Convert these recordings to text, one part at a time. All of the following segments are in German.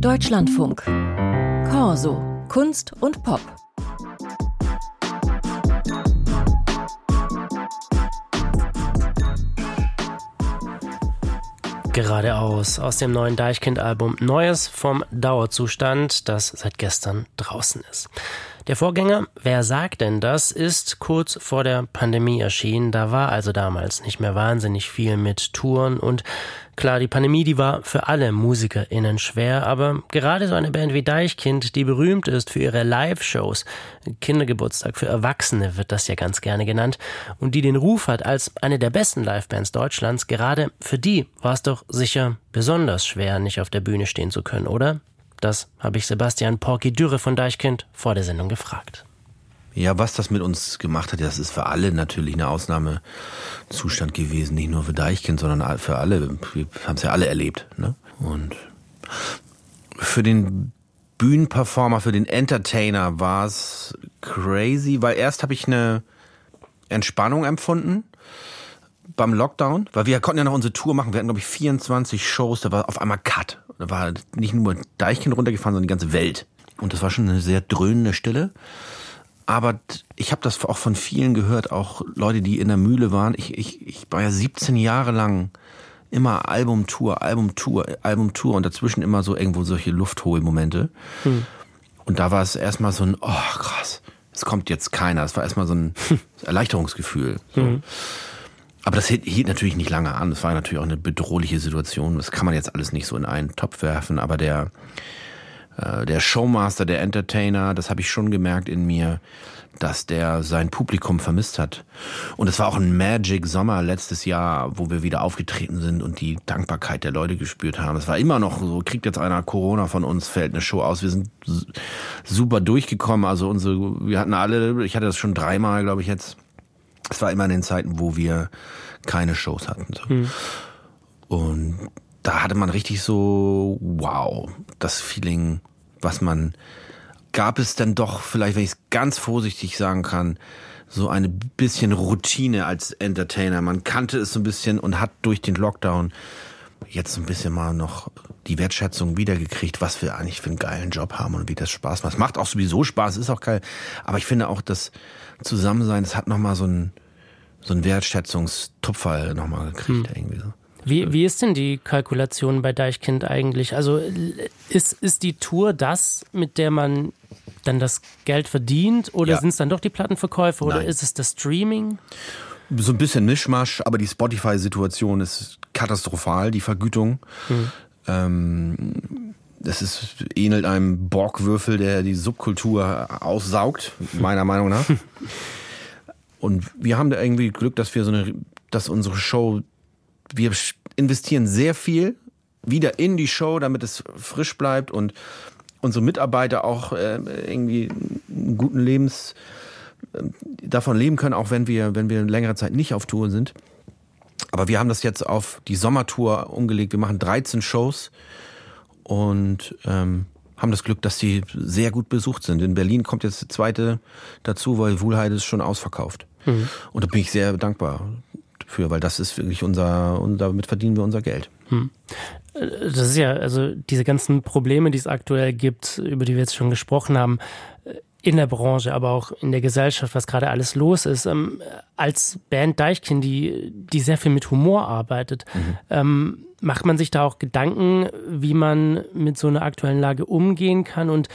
Deutschlandfunk. Corso. Kunst und Pop. Geradeaus aus dem neuen Deichkind-Album Neues vom Dauerzustand, das seit gestern draußen ist. Der Vorgänger, wer sagt denn das, ist kurz vor der Pandemie erschienen. Da war also damals nicht mehr wahnsinnig viel mit Touren und klar, die Pandemie, die war für alle MusikerInnen schwer, aber gerade so eine Band wie Deichkind, die berühmt ist für ihre Live-Shows, Kindergeburtstag für Erwachsene wird das ja ganz gerne genannt, und die den Ruf hat als eine der besten Live-Bands Deutschlands, gerade für die war es doch sicher besonders schwer, nicht auf der Bühne stehen zu können, oder? Das habe ich Sebastian Porky Dürre von Deichkind vor der Sendung gefragt. Ja, was das mit uns gemacht hat, das ist für alle natürlich ein Ausnahmezustand gewesen. Nicht nur für Deichkind, sondern für alle. Wir haben es ja alle erlebt. Ne? Und für den Bühnenperformer, für den Entertainer war es crazy, weil erst habe ich eine Entspannung empfunden beim Lockdown, weil wir konnten ja noch unsere Tour machen. Wir hatten, glaube ich, 24 Shows, da war auf einmal Cut. Da war nicht nur Deichkind runtergefahren, sondern die ganze Welt. Und das war schon eine sehr dröhnende Stille. Aber ich habe das auch von vielen gehört, auch Leute, die in der Mühle waren. Ich, ich, ich war ja 17 Jahre lang immer Albumtour, Albumtour, Albumtour und dazwischen immer so irgendwo solche lufthohe Momente. Hm. Und da war es erstmal so ein, oh krass, es kommt jetzt keiner. Es war erstmal so ein Erleichterungsgefühl. So. Hm. Aber das hielt natürlich nicht lange an. Es war natürlich auch eine bedrohliche Situation. Das kann man jetzt alles nicht so in einen Topf werfen. Aber der, äh, der Showmaster, der Entertainer, das habe ich schon gemerkt in mir, dass der sein Publikum vermisst hat. Und es war auch ein Magic Sommer letztes Jahr, wo wir wieder aufgetreten sind und die Dankbarkeit der Leute gespürt haben. Es war immer noch so, kriegt jetzt einer Corona von uns, fällt eine Show aus. Wir sind super durchgekommen. Also unsere, wir hatten alle, ich hatte das schon dreimal, glaube ich jetzt, es war immer in den Zeiten, wo wir keine Shows hatten. So. Mhm. Und da hatte man richtig so, wow, das Feeling, was man, gab es dann doch, vielleicht, wenn ich es ganz vorsichtig sagen kann, so eine bisschen Routine als Entertainer. Man kannte es so ein bisschen und hat durch den Lockdown jetzt so ein bisschen mal noch die Wertschätzung wiedergekriegt, was wir eigentlich für einen geilen Job haben und wie das Spaß macht. Es macht auch sowieso Spaß, ist auch geil. Aber ich finde auch, das Zusammensein, es hat nochmal so ein, so ein Wertschätzungstupfer nochmal gekriegt, hm. irgendwie so. Wie, wie ist denn die Kalkulation bei Deichkind eigentlich? Also ist, ist die Tour das, mit der man dann das Geld verdient? Oder ja. sind es dann doch die Plattenverkäufe? Oder Nein. ist es das Streaming? So ein bisschen Mischmasch, aber die Spotify-Situation ist katastrophal, die Vergütung. Hm. Ähm, das ist, ähnelt einem Borgwürfel, der die Subkultur aussaugt, meiner Meinung nach. Und wir haben da irgendwie Glück, dass wir so eine, dass unsere Show, wir investieren sehr viel wieder in die Show, damit es frisch bleibt und unsere Mitarbeiter auch äh, irgendwie einen guten Lebens äh, davon leben können, auch wenn wir, wenn wir längere Zeit nicht auf Tour sind. Aber wir haben das jetzt auf die Sommertour umgelegt. Wir machen 13 Shows und ähm, haben das Glück, dass sie sehr gut besucht sind. In Berlin kommt jetzt die zweite dazu, weil Wuhlheide ist schon ausverkauft. Mhm. Und da bin ich sehr dankbar für, weil das ist wirklich unser, und damit verdienen wir unser Geld. Mhm. Das ist ja, also diese ganzen Probleme, die es aktuell gibt, über die wir jetzt schon gesprochen haben, in der Branche, aber auch in der Gesellschaft, was gerade alles los ist. Ähm, als Band Deichkind, die, die sehr viel mit Humor arbeitet, mhm. ähm, macht man sich da auch Gedanken, wie man mit so einer aktuellen Lage umgehen kann und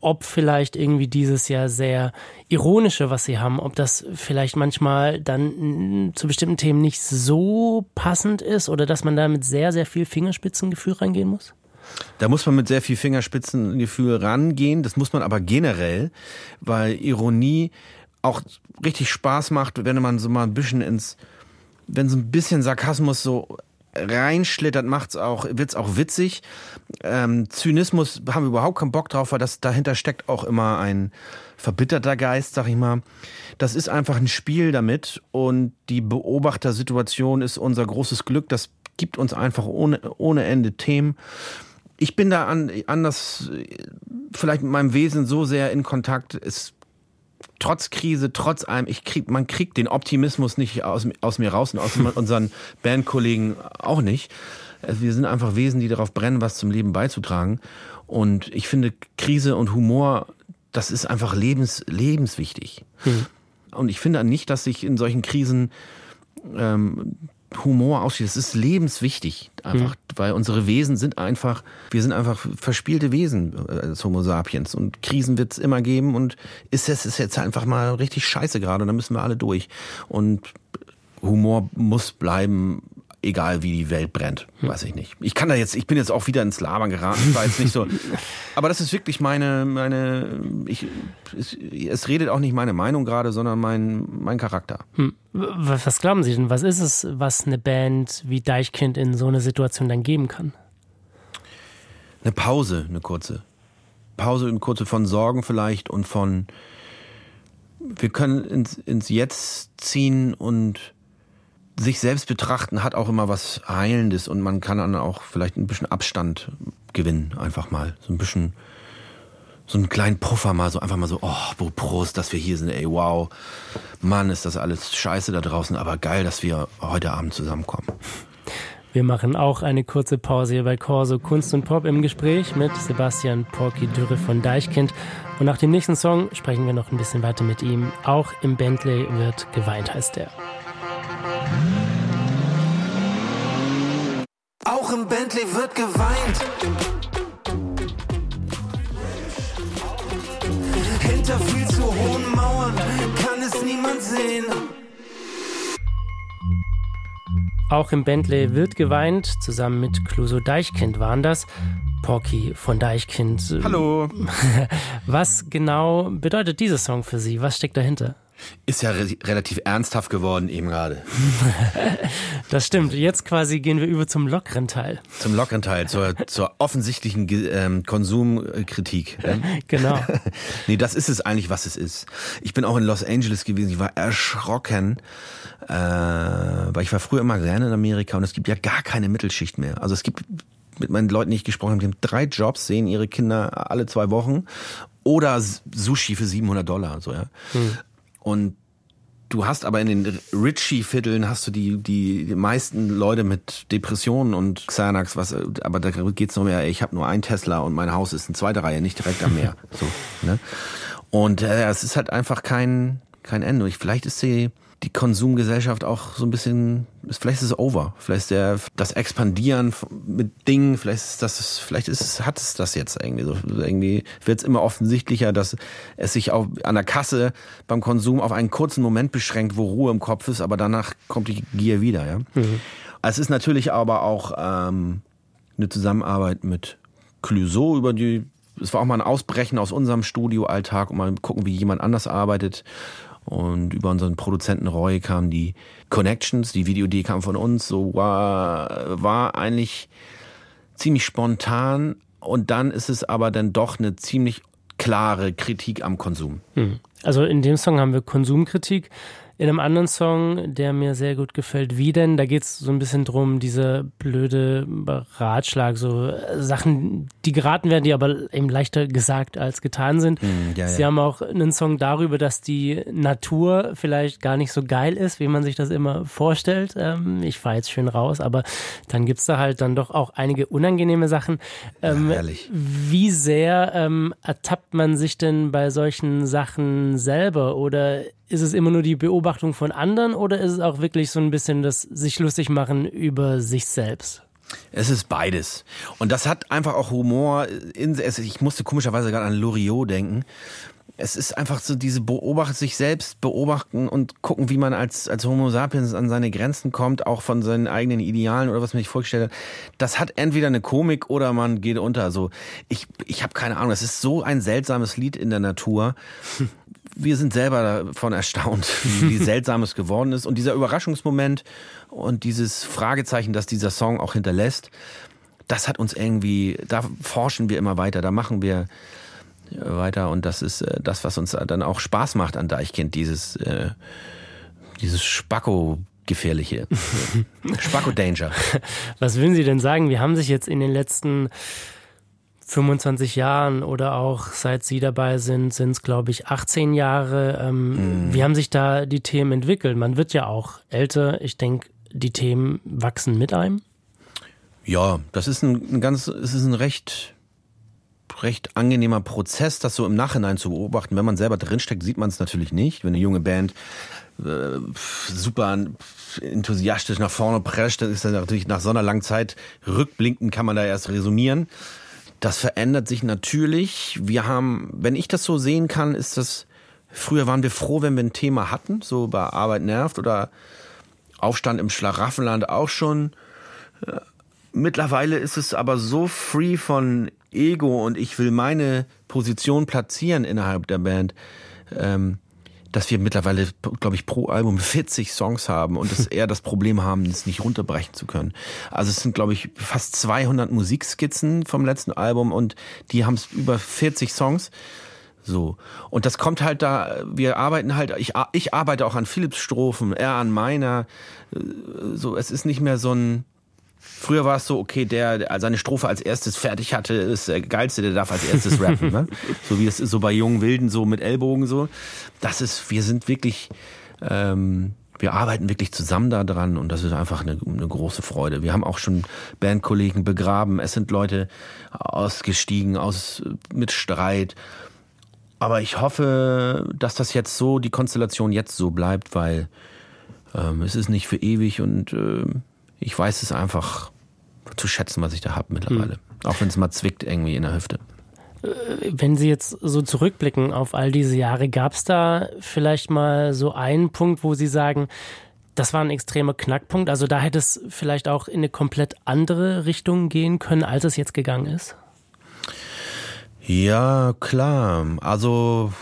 ob vielleicht irgendwie dieses ja sehr ironische, was sie haben, ob das vielleicht manchmal dann zu bestimmten Themen nicht so passend ist oder dass man da mit sehr, sehr viel Fingerspitzengefühl reingehen muss? Da muss man mit sehr viel Fingerspitzengefühl rangehen. Das muss man aber generell, weil Ironie auch richtig Spaß macht, wenn man so mal ein bisschen ins, wenn so ein bisschen Sarkasmus so reinschlittert, macht's auch, wird's auch witzig. Ähm, Zynismus haben wir überhaupt keinen Bock drauf, weil das dahinter steckt auch immer ein verbitterter Geist, sag ich mal. Das ist einfach ein Spiel damit und die Beobachtersituation ist unser großes Glück. Das gibt uns einfach ohne, ohne Ende Themen ich bin da an, anders, vielleicht mit meinem Wesen so sehr in Kontakt. Es trotz Krise, trotz allem, ich krieg, man kriegt den Optimismus nicht aus, aus mir raus und aus unseren Bandkollegen auch nicht. Also wir sind einfach Wesen, die darauf brennen, was zum Leben beizutragen. Und ich finde, Krise und Humor, das ist einfach lebens, lebenswichtig. Mhm. Und ich finde nicht, dass sich in solchen Krisen ähm, Humor ausschließt. Das ist lebenswichtig, einfach, mhm. weil unsere Wesen sind einfach, wir sind einfach verspielte Wesen äh, als Homo sapiens. Und Krisen wird es immer geben und ist es ist jetzt einfach mal richtig scheiße gerade und da müssen wir alle durch. Und Humor muss bleiben egal wie die Welt brennt, weiß ich nicht. Ich kann da jetzt, ich bin jetzt auch wieder ins Labern geraten, war jetzt nicht so. aber das ist wirklich meine, meine, ich, es, es redet auch nicht meine Meinung gerade, sondern mein, mein Charakter. Hm. Was glauben Sie denn? Was ist es, was eine Band wie Deichkind in so einer Situation dann geben kann? Eine Pause, eine kurze. Pause, eine kurze von Sorgen vielleicht und von, wir können ins, ins Jetzt ziehen und sich selbst betrachten hat auch immer was Heilendes und man kann dann auch vielleicht ein bisschen Abstand gewinnen, einfach mal. So ein bisschen, so einen kleinen Puffer mal, so einfach mal so, oh, Prost, dass wir hier sind, ey, wow. Mann, ist das alles scheiße da draußen, aber geil, dass wir heute Abend zusammenkommen. Wir machen auch eine kurze Pause hier bei Corso Kunst und Pop im Gespräch mit Sebastian Porky Dürre von Deichkind. Und nach dem nächsten Song sprechen wir noch ein bisschen weiter mit ihm. Auch im Bentley wird geweint, heißt er. Auch im Bentley wird geweint. Hinter viel zu hohen Mauern kann es niemand sehen. Auch im Bentley wird geweint, zusammen mit Cluso Deichkind waren das. Porky von Deichkind. Hallo. Was genau bedeutet dieser Song für Sie? Was steckt dahinter? Ist ja re relativ ernsthaft geworden eben gerade. das stimmt. Jetzt quasi gehen wir über zum lockeren Teil. Zum lockeren Teil, zur, zur offensichtlichen ähm, Konsumkritik. genau. nee, das ist es eigentlich, was es ist. Ich bin auch in Los Angeles gewesen. Ich war erschrocken, äh, weil ich war früher immer gerne in Amerika und es gibt ja gar keine Mittelschicht mehr. Also es gibt mit meinen Leuten, die ich gesprochen habe, die haben drei Jobs, sehen ihre Kinder alle zwei Wochen oder Sushi für 700 Dollar, so ja. Hm. Und du hast aber in den Ritchie-Vierteln hast du die, die, die meisten Leute mit Depressionen und Xanax, was, aber da geht's noch mehr, ich habe nur ein Tesla und mein Haus ist in zweiter Reihe, nicht direkt am Meer. so, ne? Und äh, es ist halt einfach kein, kein Ende. Ich, vielleicht ist die, die Konsumgesellschaft auch so ein bisschen, vielleicht ist es over. Vielleicht ist der, das Expandieren mit Dingen, vielleicht ist das, vielleicht ist hat es das jetzt irgendwie so. Irgendwie wird es immer offensichtlicher, dass es sich auch an der Kasse beim Konsum auf einen kurzen Moment beschränkt, wo Ruhe im Kopf ist, aber danach kommt die Gier wieder, ja. Mhm. Es ist natürlich aber auch ähm, eine Zusammenarbeit mit Clouseau über die es war auch mal ein Ausbrechen aus unserem Studioalltag und mal gucken, wie jemand anders arbeitet. Und über unseren Produzenten Roy kamen die Connections, die Videoidee kam von uns, so war, war eigentlich ziemlich spontan. Und dann ist es aber dann doch eine ziemlich klare Kritik am Konsum. Hm. Also in dem Song haben wir Konsumkritik. In einem anderen Song, der mir sehr gut gefällt, wie denn? Da geht es so ein bisschen drum, diese blöde Ratschlag, so äh, Sachen, die geraten werden, die aber eben leichter gesagt als getan sind. Mm, ja, Sie ja. haben auch einen Song darüber, dass die Natur vielleicht gar nicht so geil ist, wie man sich das immer vorstellt. Ähm, ich fahre jetzt schön raus, aber dann gibt es da halt dann doch auch einige unangenehme Sachen. Ähm, ja, wie sehr ähm, ertappt man sich denn bei solchen Sachen selber oder ist es immer nur die Beobachtung von anderen oder ist es auch wirklich so ein bisschen das sich lustig machen über sich selbst? Es ist beides. Und das hat einfach auch Humor. In, ich musste komischerweise gerade an Loriot denken. Es ist einfach so diese Beobacht, sich selbst beobachten und gucken, wie man als, als Homo sapiens an seine Grenzen kommt, auch von seinen eigenen Idealen oder was man sich vorgestellt hat. Das hat entweder eine Komik oder man geht unter. So, ich, ich habe keine Ahnung. Es ist so ein seltsames Lied in der Natur wir sind selber davon erstaunt, wie seltsam es geworden ist. Und dieser Überraschungsmoment und dieses Fragezeichen, das dieser Song auch hinterlässt, das hat uns irgendwie, da forschen wir immer weiter, da machen wir äh, weiter und das ist äh, das, was uns dann auch Spaß macht an Deichkind, dieses, äh, dieses Spacko gefährliche. Spacko Danger. Was würden Sie denn sagen? Wir haben sich jetzt in den letzten 25 Jahren oder auch seit Sie dabei sind, sind es, glaube ich, 18 Jahre. Ähm, mm. Wie haben sich da die Themen entwickelt? Man wird ja auch älter. Ich denke, die Themen wachsen mit einem. Ja, das ist ein, ein ganz, es ist ein recht, recht angenehmer Prozess, das so im Nachhinein zu beobachten. Wenn man selber drinsteckt, sieht man es natürlich nicht. Wenn eine junge Band äh, super enthusiastisch nach vorne prescht, dann ist das natürlich nach so einer langen Zeit rückblickend kann man da erst resumieren. Das verändert sich natürlich. Wir haben, wenn ich das so sehen kann, ist das, früher waren wir froh, wenn wir ein Thema hatten, so bei Arbeit nervt oder Aufstand im Schlaraffenland auch schon. Äh, mittlerweile ist es aber so free von Ego und ich will meine Position platzieren innerhalb der Band. Ähm, dass wir mittlerweile, glaube ich, pro Album 40 Songs haben und dass eher das Problem haben, es nicht runterbrechen zu können. Also es sind, glaube ich, fast 200 Musikskizzen vom letzten Album und die haben über 40 Songs. So. Und das kommt halt da, wir arbeiten halt, ich, ich arbeite auch an Philips Strophen, er an meiner. Äh, so, es ist nicht mehr so ein, Früher war es so, okay, der, der seine Strophe als erstes fertig hatte, ist der geilste, der darf als erstes rappen. ne? So wie es ist so bei jungen Wilden, so mit Ellbogen so. Das ist, wir sind wirklich, ähm, wir arbeiten wirklich zusammen da dran und das ist einfach eine, eine große Freude. Wir haben auch schon Bandkollegen begraben. Es sind Leute ausgestiegen aus mit Streit. Aber ich hoffe, dass das jetzt so, die Konstellation jetzt so bleibt, weil ähm, es ist nicht für ewig und äh, ich weiß es einfach zu schätzen, was ich da habe mittlerweile. Hm. Auch wenn es mal zwickt irgendwie in der Hüfte. Äh, wenn Sie jetzt so zurückblicken auf all diese Jahre, gab es da vielleicht mal so einen Punkt, wo Sie sagen, das war ein extremer Knackpunkt? Also da hätte es vielleicht auch in eine komplett andere Richtung gehen können, als es jetzt gegangen ist? Ja, klar. Also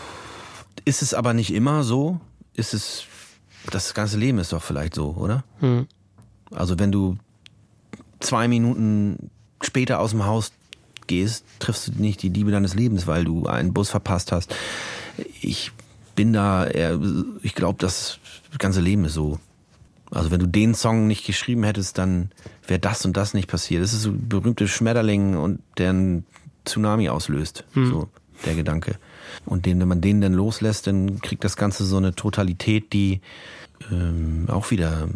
ist es aber nicht immer so? Ist es, das ganze Leben ist doch vielleicht so, oder? Hm. Also wenn du zwei Minuten später aus dem Haus gehst, triffst du nicht die Liebe deines Lebens, weil du einen Bus verpasst hast. Ich bin da, eher, ich glaube, das ganze Leben ist so. Also wenn du den Song nicht geschrieben hättest, dann wäre das und das nicht passiert. Das ist so ein berühmter Schmetterling und der einen Tsunami auslöst. Hm. So der Gedanke. Und den, wenn man den dann loslässt, dann kriegt das Ganze so eine Totalität, die ähm, auch wieder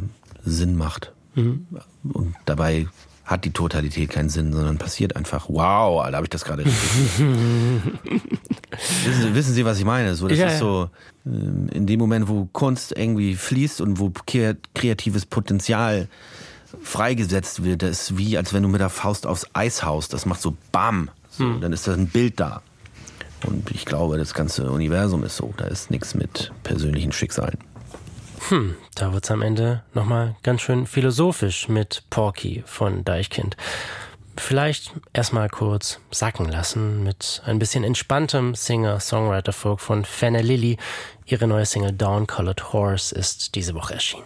Sinn macht. Mhm. Und dabei hat die Totalität keinen Sinn, sondern passiert einfach. Wow, da habe ich das gerade. wissen, Sie, wissen Sie, was ich meine? So, das ja, ist so ähm, in dem Moment, wo Kunst irgendwie fließt und wo kreatives Potenzial freigesetzt wird, das ist wie, als wenn du mit der Faust aufs Eis haust. Das macht so BAM. So, hm. Dann ist da ein Bild da. Und ich glaube, das ganze Universum ist so. Da ist nichts mit persönlichen Schicksalen. Hm, da wird's am Ende nochmal ganz schön philosophisch mit Porky von Deichkind. Vielleicht erstmal kurz sacken lassen mit ein bisschen entspanntem Singer-Songwriter-Folk von Fenner Lilly. Ihre neue Single Dawn Colored Horse ist diese Woche erschienen.